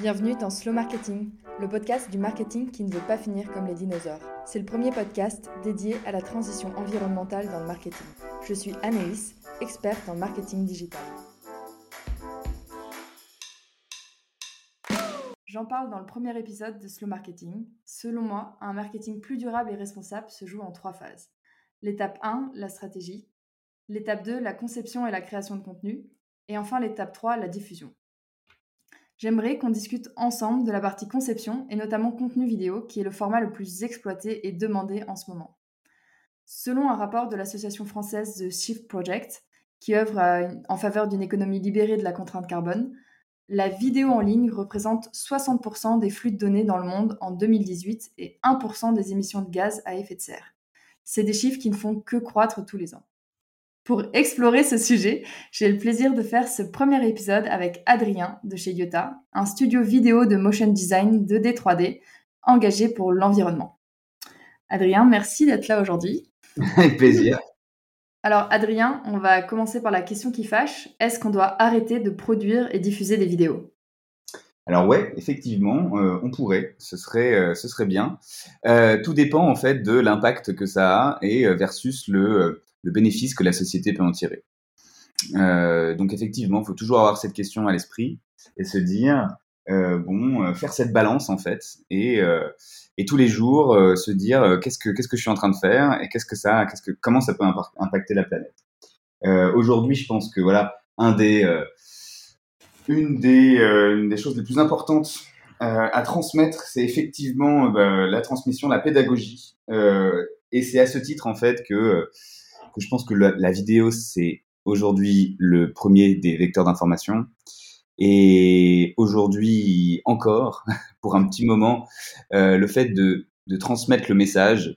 Bienvenue dans Slow Marketing, le podcast du marketing qui ne veut pas finir comme les dinosaures. C'est le premier podcast dédié à la transition environnementale dans le marketing. Je suis Anaïs, experte en marketing digital. J'en parle dans le premier épisode de Slow Marketing. Selon moi, un marketing plus durable et responsable se joue en trois phases. L'étape 1, la stratégie. L'étape 2, la conception et la création de contenu. Et enfin l'étape 3, la diffusion. J'aimerais qu'on discute ensemble de la partie conception et notamment contenu vidéo, qui est le format le plus exploité et demandé en ce moment. Selon un rapport de l'association française The Shift Project, qui œuvre en faveur d'une économie libérée de la contrainte carbone, la vidéo en ligne représente 60% des flux de données dans le monde en 2018 et 1% des émissions de gaz à effet de serre. C'est des chiffres qui ne font que croître tous les ans. Pour explorer ce sujet, j'ai le plaisir de faire ce premier épisode avec Adrien de chez Yota, un studio vidéo de motion design 2D 3D engagé pour l'environnement. Adrien, merci d'être là aujourd'hui. Avec plaisir. Alors Adrien, on va commencer par la question qui fâche. Est-ce qu'on doit arrêter de produire et diffuser des vidéos? Alors ouais, effectivement, euh, on pourrait, ce serait, euh, ce serait bien. Euh, tout dépend en fait de l'impact que ça a et versus le, le bénéfice que la société peut en tirer. Euh, donc effectivement, il faut toujours avoir cette question à l'esprit et se dire, euh, bon, euh, faire cette balance en fait, et, et tous les jours se dire qu'est-ce que qu'est-ce que je suis en train de faire et qu'est-ce que ça, qu'est-ce que comment ça peut impacter la planète. Aujourd'hui, je pense que voilà, un des une des une des choses les plus importantes à transmettre, c'est effectivement bah, la transmission, la pédagogie, et c'est à ce titre en fait que que je pense que la, vidéo, c'est aujourd'hui le premier des vecteurs d'information. Et aujourd'hui encore, pour un petit moment, euh, le fait de, de, transmettre le message,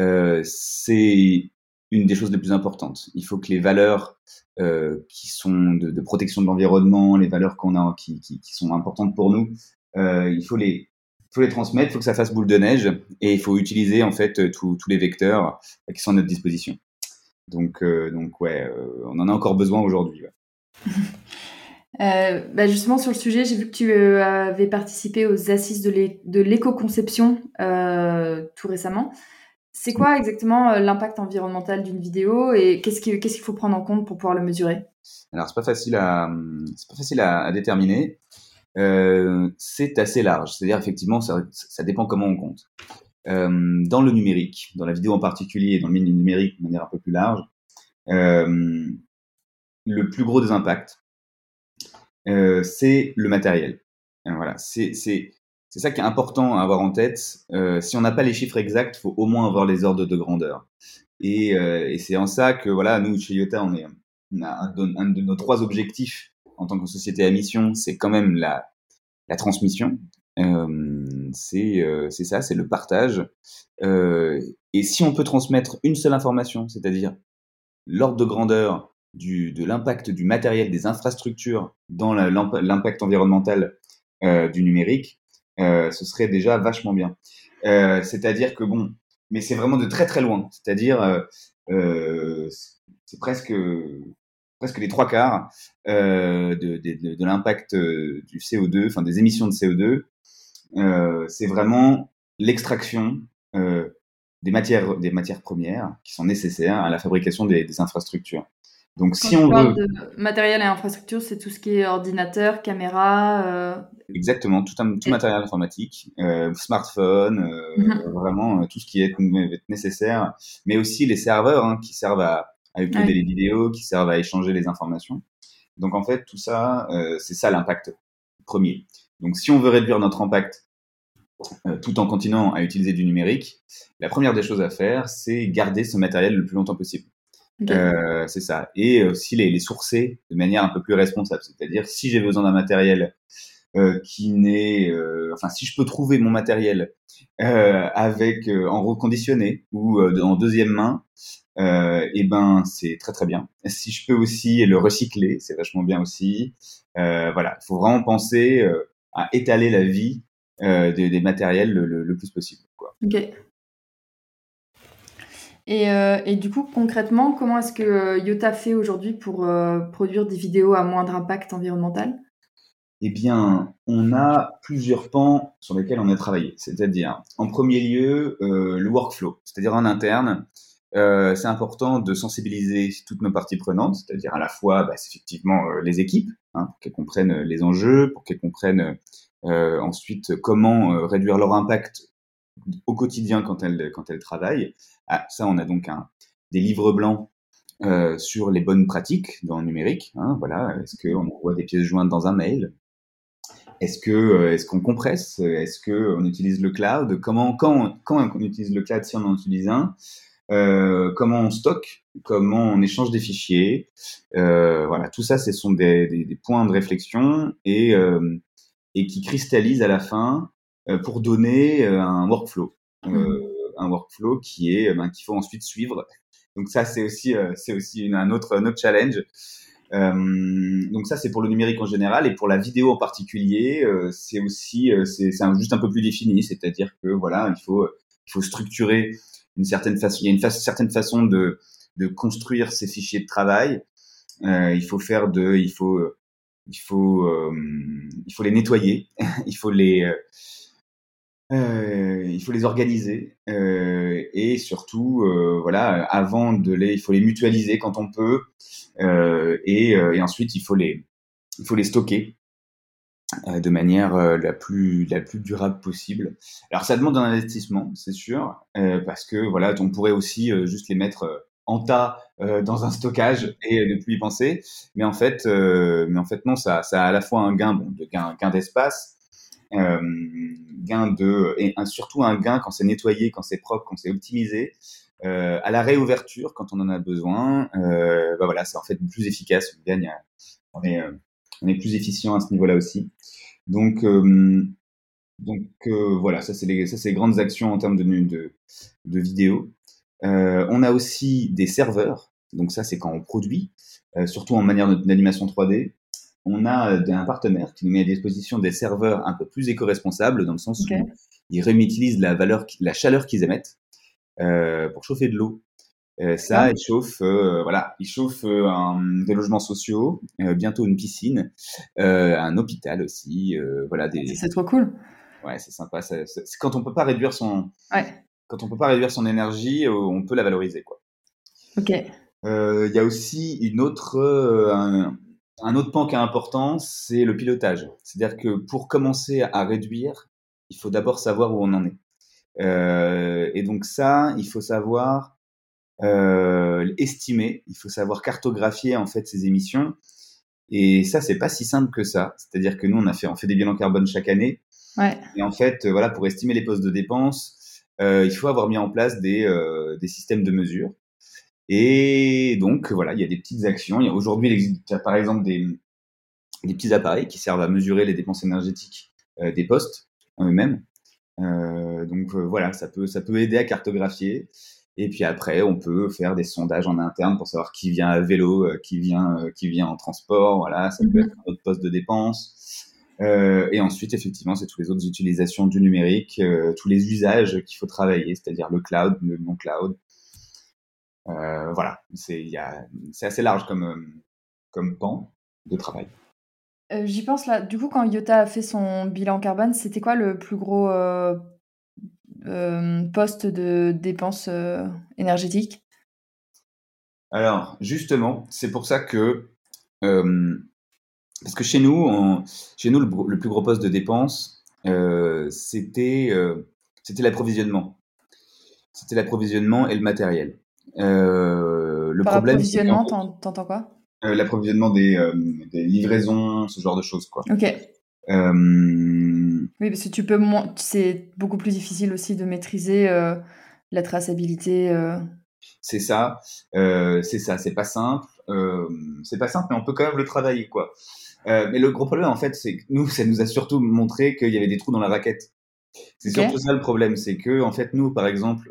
euh, c'est une des choses les plus importantes. Il faut que les valeurs euh, qui sont de, protection de l'environnement, les valeurs qu'on a, qui, qui, sont importantes pour nous, il faut les, faut les transmettre, il faut que ça fasse boule de neige, et il faut utiliser en fait tous les vecteurs qui sont à notre disposition. Donc, euh, donc ouais, euh, on en a encore besoin aujourd'hui. Euh, bah justement, sur le sujet, j'ai vu que tu avais participé aux assises de l'éco-conception tout récemment. C'est quoi exactement l'impact environnemental d'une vidéo et qu'est-ce qu'il faut prendre en compte pour pouvoir le mesurer? Alors, c'est pas facile à, pas facile à, à déterminer. c'est assez large. C'est-à-dire, effectivement, ça, ça, dépend comment on compte. Euh, dans le numérique, dans la vidéo en particulier et dans le milieu numérique de manière un peu plus large, euh, le plus gros des impacts, euh, c'est le matériel. voilà, c'est ça qui est important à avoir en tête. Si on n'a pas les chiffres exacts, il faut au moins avoir les ordres de grandeur. Et, et c'est en ça que voilà, nous chez Iota, on est un, un, de nos trois objectifs en tant que société à mission, c'est quand même la, la transmission. C'est ça, c'est le partage. Et si on peut transmettre une seule information, c'est-à-dire l'ordre de grandeur du, de l'impact du matériel, des infrastructures dans l'impact environnemental euh, du numérique, euh, ce serait déjà vachement bien. Euh, c'est-à-dire que bon, mais c'est vraiment de très très loin. C'est-à-dire, c'est presque presque les trois quarts de, de, de, de l'impact du CO2, enfin des émissions de CO2, euh, c'est vraiment l'extraction euh, des matières, des matières premières qui sont nécessaires à la fabrication des, des infrastructures. Donc, Quand si on veut. De matériel et infrastructure, c'est tout ce qui est ordinateur, caméra. Euh... Exactement, tout, un, tout matériel informatique, euh, smartphone, euh, mm-hmm. vraiment tout ce qui est nécessaire, mais aussi les serveurs hein, qui servent à, à uploader ouais. les vidéos, qui servent à échanger les informations. Donc en fait, tout ça, euh, c'est ça l'impact premier. Donc si on veut réduire notre impact euh, tout en continuant à utiliser du numérique, la première des choses à faire, c'est garder ce matériel le plus longtemps possible. Okay. Euh, c'est ça. Et aussi les, les, sourcer de manière un peu plus responsable. C'est-à-dire, si j'ai besoin d'un matériel euh, qui n'est, euh, enfin, si je peux trouver mon matériel euh, avec en reconditionné ou en deuxième main, et eh ben c'est très très bien. Si je peux aussi le recycler, c'est vachement bien aussi. voilà, il faut vraiment penser à étaler la vie euh, des, des, matériels le, le, le, plus possible. Quoi. Ok. Et, euh, et, du coup, concrètement, comment est-ce que euh, Yota fait aujourd'hui pour euh, produire des vidéos à moindre impact environnemental? Eh bien, on a plusieurs pans sur lesquels on a travaillé. C'est-à-dire, en premier lieu, euh, le workflow. C'est-à-dire en interne, euh, c'est important de sensibiliser toutes nos parties prenantes, c'est-à-dire à la fois, bah, effectivement, euh, les équipes, hein, pour qu'elles comprennent les enjeux, pour qu'elles comprennent euh, ensuite comment euh, réduire leur impact au quotidien quand elles, quand elles travaillent. Ah, ça, on a donc des livres blancs euh, sur les bonnes pratiques dans le numérique. Hein, voilà, est-ce qu'on envoie des pièces jointes dans un mail? Est-ce que euh, est-ce qu'on compresse? Est-ce que on utilise le cloud? Comment quand quand on utilise le cloud si on en utilise un? Euh, Comment on stocke Comment on échange des fichiers euh, Voilà, tout ça, ce sont des, des, des, points de réflexion et euh, et qui cristallisent à la fin euh, pour donner un workflow. Mmh. un workflow qui est ben, qu'il faut ensuite suivre donc ça, c'est aussi, euh, c'est aussi une, un, autre, un autre challenge. Euh, donc ça, c'est pour le numérique en général et pour la vidéo en particulier, euh, c'est aussi, euh, c'est juste un peu plus défini, c'est-à-dire que voilà, il faut, il faut structurer une certaine façon, il y a une certaine façon de, construire ces fichiers de travail. Euh, il faut les nettoyer, il faut les euh, il faut les organiser euh, et surtout, euh, avant de les, il faut les mutualiser quand on peut euh, et, euh, ensuite il faut les, il faut les stocker euh, de manière la plus, la plus durable possible. Alors ça demande un investissement, c'est sûr, parce que voilà, on pourrait aussi juste les mettre en tas dans un stockage et ne plus y penser, mais en fait, mais en fait non, ça, a à la fois un gain, de gain, d'espace euh, gain de et surtout un gain quand c'est nettoyé, quand c'est propre, quand c'est optimisé. Euh, à la réouverture, quand on en a besoin, euh, bah voilà, c'est en fait plus efficace. On gagne, on est, euh, on est plus efficient à ce niveau-là aussi. Donc, euh, donc euh, voilà, ça c'est les, ça les grandes actions en termes de, de, de vidéo. on a aussi des serveurs. Donc ça c'est quand on produit, surtout en manière d'animation 3D on a euh, un partenaire qui nous met à disposition des serveurs un peu plus éco-responsables dans le sens okay. où ils réutilisent la valeur, la chaleur qu'ils émettent euh, pour chauffer de l'eau. Euh, ça, ah. ils chauffent, euh, voilà, ils chauffent euh, un, des logements sociaux, bientôt une piscine, un hôpital aussi, voilà des. C'est trop cool. Ouais, c'est sympa. Quand on peut pas réduire son, ouais. quand on peut pas réduire son énergie, on peut la valoriser, quoi. Ok. Il y a aussi une autre, un, un autre pan qui est important, c'est le pilotage. C'est-à-dire que pour commencer à réduire, il faut d'abord savoir où on en est. Euh, et donc ça, il faut savoir euh, estimer, il faut savoir cartographier en fait ces émissions. Et ça, c'est pas si simple que ça. C'est-à-dire que nous, on a fait, on fait des bilans carbone chaque année. Ouais. Et en fait, voilà, pour estimer les postes de dépenses, euh, il faut avoir mis en place des, euh, des systèmes de mesure. Et donc, voilà, il y a des petites actions. Aujourd'hui, il existe par exemple des, des petits appareils qui servent à mesurer les dépenses énergétiques euh, des postes en eux-mêmes. Euh, donc euh, voilà, ça peut, ça peut aider à cartographier. Et puis après, on peut faire des sondages en interne pour savoir qui vient à vélo, euh, qui vient, euh, qui vient en transport. Voilà, ça peut -hmm. être un autre poste de dépense. Euh, et ensuite, effectivement, c'est toutes les autres utilisations du numérique, tous les usages qu'il faut travailler, c'est-à-dire le cloud, le non-cloud, euh, voilà, c'est assez large comme, comme pan de travail. J'y pense là. Du coup, quand Iota a fait son bilan carbone, c'était quoi le plus gros poste de dépenses euh, énergétiques Alors, justement, c'est pour ça que. parce que chez nous, on, chez nous le, le, plus gros poste de dépenses, c'était l'approvisionnement. C'était l'approvisionnement et le matériel. Euh, le Par problème, approvisionnement, t'entends quoi? Euh, L'approvisionnement des, euh, des, livraisons, ce genre de choses, quoi. Ok. Euh... Oui, parce que tu peux, c'est beaucoup plus difficile aussi de maîtriser euh, la traçabilité. Euh. C'est ça, c'est ça, c'est pas simple, c'est pas simple, mais on peut quand même le travailler, quoi. mais le gros problème, en fait, c'est que nous, ça nous a surtout montré qu'il y avait des trous dans la raquette. C'est okay. surtout ça le problème, c'est que, en fait, nous, par exemple,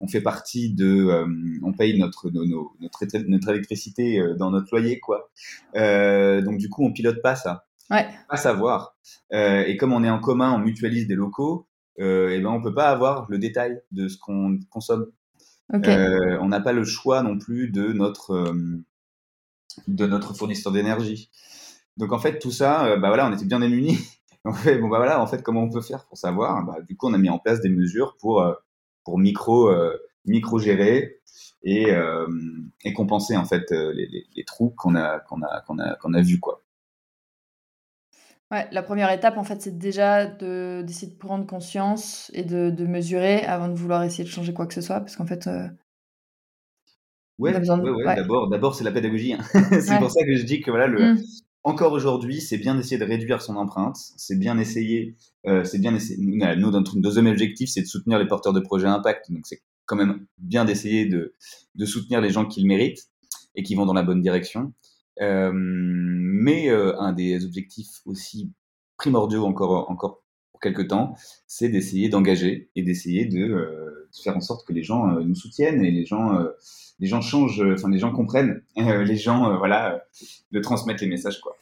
on fait partie de, euh, on paye notre, nos, notre, notre électricité euh, dans notre loyer, quoi. Euh, donc du coup, on pilote pas ça. Ouais. Pas savoir. Euh, et comme on est en commun, on mutualise des locaux, euh, et ben on peut pas avoir le détail de ce qu'on consomme. Okay. Euh, on n'a pas le choix non plus de notre de notre fournisseur d'énergie. Donc en fait, tout ça, bah voilà, on était bien démunis. on fait, bon bah voilà, en fait, comment on peut faire pour savoir? Bah, Du coup, on a mis en place des mesures pour pour micro micro gérer et, et compenser en fait les, les, les trous qu'on a qu'on a qu'on a qu'on a vus quoi. Ouais, la première étape, en fait, c'est déjà de, d'essayer de prendre conscience et de, de, mesurer avant de vouloir essayer de changer quoi que ce soit, parce qu'en fait. Euh, ouais, ouais, ouais, D'abord, d'abord, c'est la pédagogie. Hein. c'est pour ça que je dis que voilà, le, mmh. encore aujourd'hui, c'est bien d'essayer de réduire son empreinte. C'est bien essayer. Euh, c'est bien essayer. Nous, notre deuxième objectif, c'est de soutenir les porteurs de projets impact. Donc, c'est quand même bien d'essayer de, de soutenir les gens qui le méritent et qui vont dans la bonne direction. Euh, mais euh, un des objectifs aussi primordiaux encore, encore pour quelques temps, c'est d'essayer d'engager et d'essayer de, euh, faire en sorte que les gens nous soutiennent et les gens, les gens changent, enfin les gens comprennent, les gens, voilà, de transmettre les messages quoi,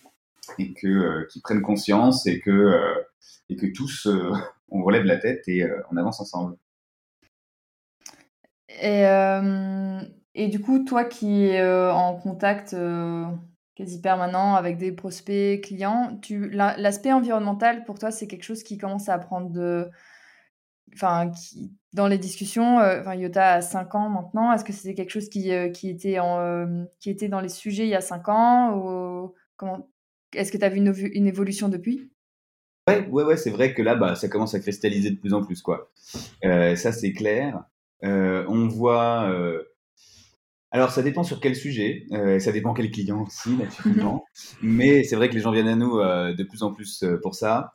et que qu'ils prennent conscience et que et que tous on relève la tête et on avance ensemble. Et du coup, toi qui es en contact quasi permanent avec des prospects, clients. Tu, l'aspect environnemental, pour toi, c'est quelque chose qui commence à prendre de... Enfin, qui, dans les discussions, euh, enfin, Yota a 5 ans maintenant, est-ce que c'était quelque chose qui, euh, qui, était en, euh, qui était dans les sujets il y a 5 ans ou comment... Est-ce que tu as vu une, une, évolution depuis? Ouais, ouais, ouais c'est vrai que là, bah, ça commence à cristalliser de plus en plus. Quoi. ça, c'est clair. on voit alors, ça dépend sur quel sujet, euh, ça dépend quel client aussi, naturellement. Mais c'est vrai que les gens viennent à nous euh, de plus en plus euh, pour ça.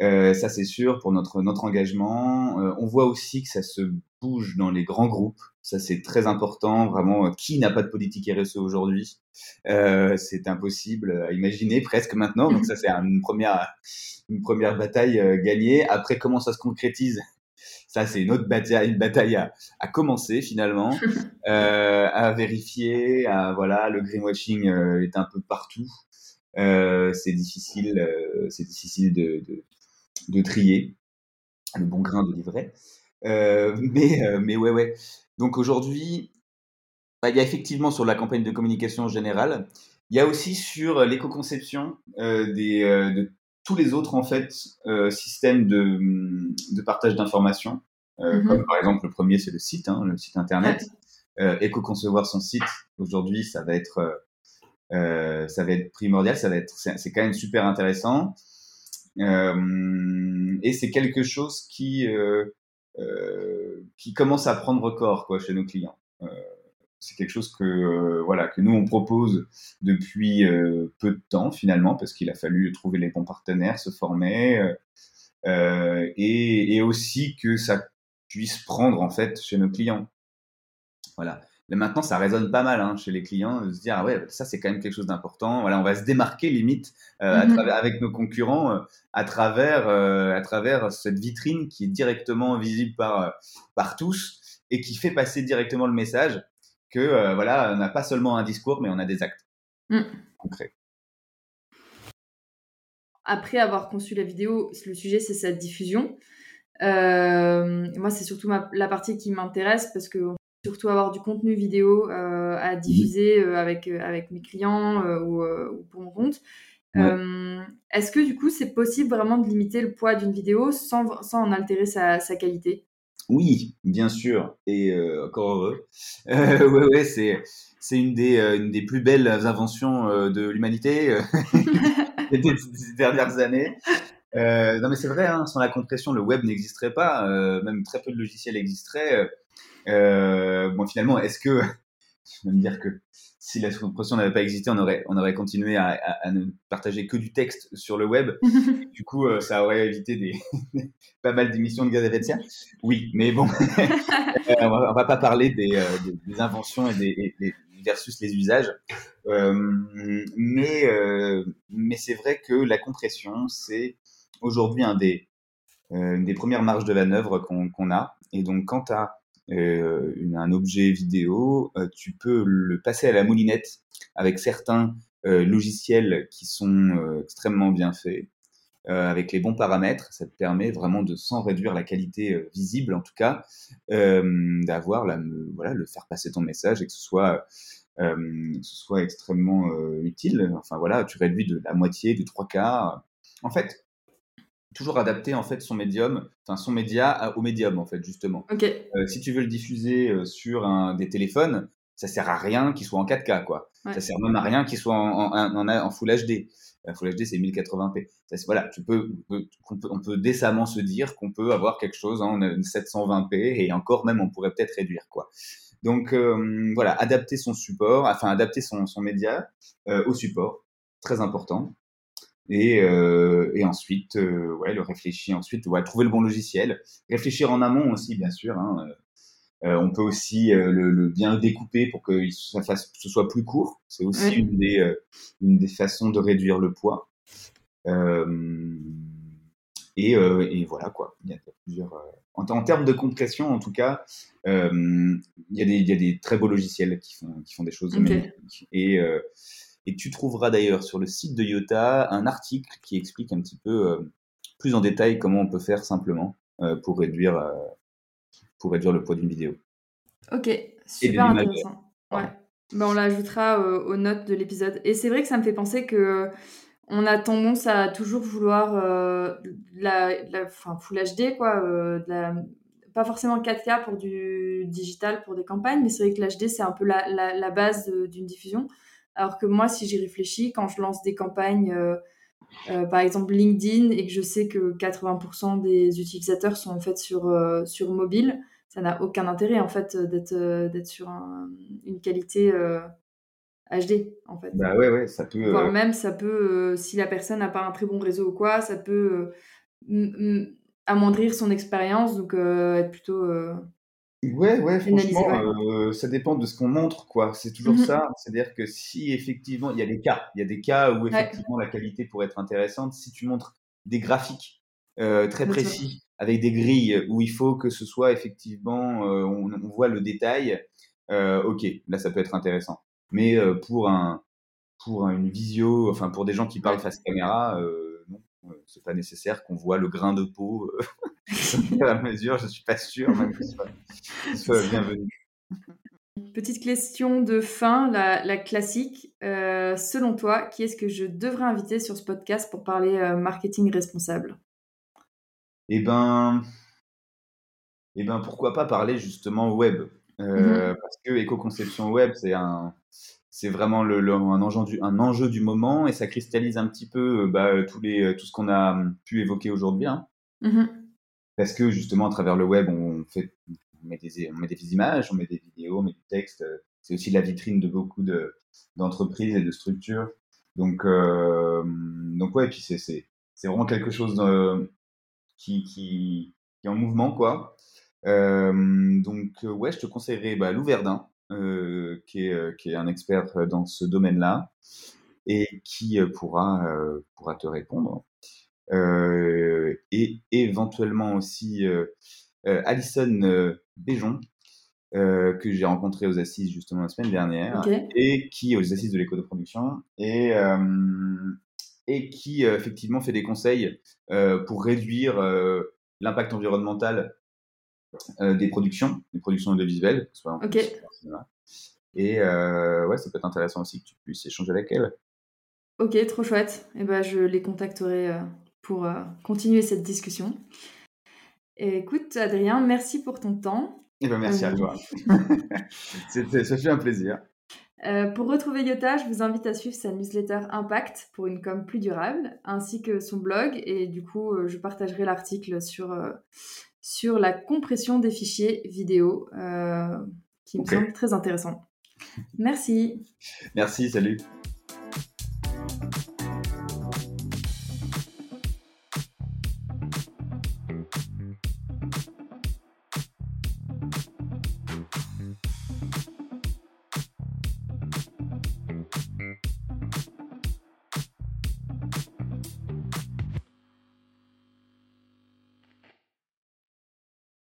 Euh, ça, c'est sûr, pour notre, notre engagement. Euh, on voit aussi que ça se bouge dans les grands groupes. Ça, c'est très important. Vraiment, qui n'a pas de politique RSE aujourd'hui? C'est impossible à imaginer presque maintenant. Donc ça, c'est une première, une première bataille gagnée. Après, comment ça se concrétise? Ça, c'est une autre bataille, une bataille à, à commencer finalement, euh, à vérifier. À, voilà, le greenwashing euh, est un peu partout. Euh, c'est difficile, c'est difficile de, de, de, trier le bon grain de livret. Mais, mais ouais, ouais. Donc aujourd'hui, bah, il y a effectivement sur la campagne de communication générale, il y a aussi sur l'éco-conception des, de tous les autres en fait euh, systèmes de, de partage d'informations, euh, mm-hmm. comme par exemple le premier c'est le site, hein, le site internet. Euh, éco-concevoir son site aujourd'hui, ça va être euh, ça va être primordial, ça va être c'est quand même super intéressant euh, et c'est quelque chose qui euh, qui commence à prendre corps quoi chez nos clients c'est quelque chose que euh, voilà que nous on propose depuis euh, peu de temps finalement parce qu'il a fallu trouver les bons partenaires, se former euh, et, et, aussi que ça puisse prendre en fait chez nos clients. Voilà. Mais maintenant, ça résonne pas mal hein, chez les clients de se dire ah ouais, ça c'est quand même quelque chose d'important. Voilà, on va se démarquer limite travers, avec nos concurrents à travers à travers cette vitrine qui est directement visible par par tous et qui fait passer directement le message que euh, voilà, on n'a pas seulement un discours, mais on a des actes mm. concrets. Après avoir conçu la vidéo, le sujet c'est sa diffusion. Euh, moi, c'est surtout la partie qui m'intéresse parce que surtout avoir du contenu vidéo euh, à diffuser avec, avec mes clients ou, pour mon compte. Est-ce que du coup, c'est possible vraiment de limiter le poids d'une vidéo sans, sans en altérer sa qualité? Oui, bien sûr, et euh, encore heureux. Euh, ouais, ouais, c'est c'est une des euh, une des plus belles inventions euh, de l'humanité des, des, dernières années. non, mais c'est vrai, hein, sans la compression, le web n'existerait pas. même très peu de logiciels existeraient. bon, finalement, est-ce que je vais me dire que si la compression n'avait pas existé, on aurait, on aurait continué à, à, ne partager que du texte sur le web. du coup, euh, ça aurait évité des, pas mal d'émissions de gaz à effet de serre. Oui, mais bon, euh, on, va, va pas parler des, euh, des, inventions et des, versus les usages. mais mais c'est vrai que la compression, c'est aujourd'hui un des, une des premières marges de manœuvre qu'on a. Et donc, quand tu as euh, un objet vidéo, euh, tu peux le passer à la moulinette avec certains euh, logiciels qui sont extrêmement bien faits. Avec les bons paramètres, ça te permet vraiment de, sans réduire la qualité visible en tout cas, d'avoir la, voilà, le faire passer ton message et que ce soit ce soit extrêmement utile. Enfin voilà, tu réduis de la moitié, du trois quarts. En fait, toujours adapter en fait son médium, enfin son média au médium en fait justement. si tu veux le diffuser sur un, des téléphones, ça sert à rien qu'il soit en 4K quoi. Ça sert même à rien qu'il soit en, en, en, Full HD. Full HD c'est 1080p. voilà, tu peux, on peut, décemment se dire qu'on peut avoir quelque chose en 720p et encore même on pourrait peut-être réduire quoi. Donc voilà, adapter son support, enfin adapter son, son média au support, très important. Et, euh, et ensuite, euh, ouais, le réfléchir ensuite, ouais, trouver le bon logiciel. Réfléchir en amont aussi, bien sûr. Hein. Euh, on peut aussi le, le, bien découper pour que ça fasse, ce soit plus court. C'est aussi une, des, une des façons de réduire le poids. Et, et, voilà quoi. Il y a plusieurs. En, en, termes de compression, en tout cas, il y, a des, il y a des très beaux logiciels qui font, qui font des choses magnifiques. Et et tu trouveras d'ailleurs sur le site de Yota un article qui explique un petit peu euh, plus en détail comment on peut faire simplement euh, pour, réduire, euh, pour réduire le poids d'une vidéo. Ok, super intéressant. Ouais. Ben, on l'ajoutera aux notes de l'épisode. Et c'est vrai que ça me fait penser que on a tendance à toujours vouloir la, la Full HD, quoi, pas forcément 4K pour du digital, pour des campagnes, mais c'est vrai que l'HD, c'est un peu la, la base d'une diffusion. Alors que moi, si j'y réfléchis, quand je lance des campagnes, euh, euh, par exemple LinkedIn, et que je sais que 80% des utilisateurs sont en fait sur, euh, sur mobile, ça n'a aucun intérêt en fait d'être d'être sur une qualité HD en fait. Bah ouais, ouais, ça peut. Voire même, ça peut, si la personne n'a pas un très bon réseau ou quoi, ça peut amoindrir son expérience, donc être plutôt Ouais, ouais, franchement, euh, ça dépend de ce qu'on montre, quoi. C'est toujours mmh ça. C'est-à-dire que si effectivement, il y a des cas, il y a des cas où effectivement la qualité pourrait être intéressante. Si tu montres des graphiques euh, très précis avec des grilles où il faut que ce soit effectivement, euh, on, on, voit le détail, ok, là ça peut être intéressant. Mais pour un, pour une visio, enfin pour des gens qui parlent face caméra, non, c'est pas nécessaire qu'on voit le grain de peau à la mesure, je suis pas sûr même que ce soit, bienvenu. Petite question de fin, la, classique. Euh, selon toi, qui est-ce que je devrais inviter sur ce podcast pour parler euh, marketing responsable? Eh ben, eh ben, pourquoi pas parler justement web euh, mm-hmm. Parce que éco-conception web, c'est un, c'est vraiment le, un, enjeu du, un enjeu du moment et ça cristallise un petit peu bah, tous les, tout ce qu'on a pu évoquer aujourd'hui. Hein. Mm-hmm parce que justement à travers le web on met des images, on met des vidéos, on met du texte. C'est aussi la vitrine de beaucoup de d'entreprises et de structures. Donc euh, donc ouais, et puis c'est c'est c'est vraiment quelque chose qui, qui est en mouvement quoi. Euh, donc ouais, je te conseillerais bah, Lou Verdun, euh, qui est qui est un expert dans ce domaine-là et qui pourra pourra te répondre. Euh, et éventuellement aussi euh, euh, Alison Béjon, que j'ai rencontré aux assises justement la semaine dernière, et qui aux assises de l'éco de production, et, et qui effectivement fait des conseils pour réduire l'impact environnemental des productions, des productions audiovisuelles, soit Et ouais, ça peut être intéressant aussi que tu puisses échanger avec elle. Ok, trop chouette. Et eh ben, je les contacterai pour euh, continuer cette discussion. écoute, Adrien, merci pour ton temps. Et eh ben, merci à euh, toi. ça fait un plaisir. Euh, pour retrouver Yota, je vous invite à suivre sa newsletter Impact pour une com plus durable, ainsi que son blog. Et du coup, je partagerai l'article sur, sur la compression des fichiers vidéo, qui me semble très intéressant. Merci. Merci, salut.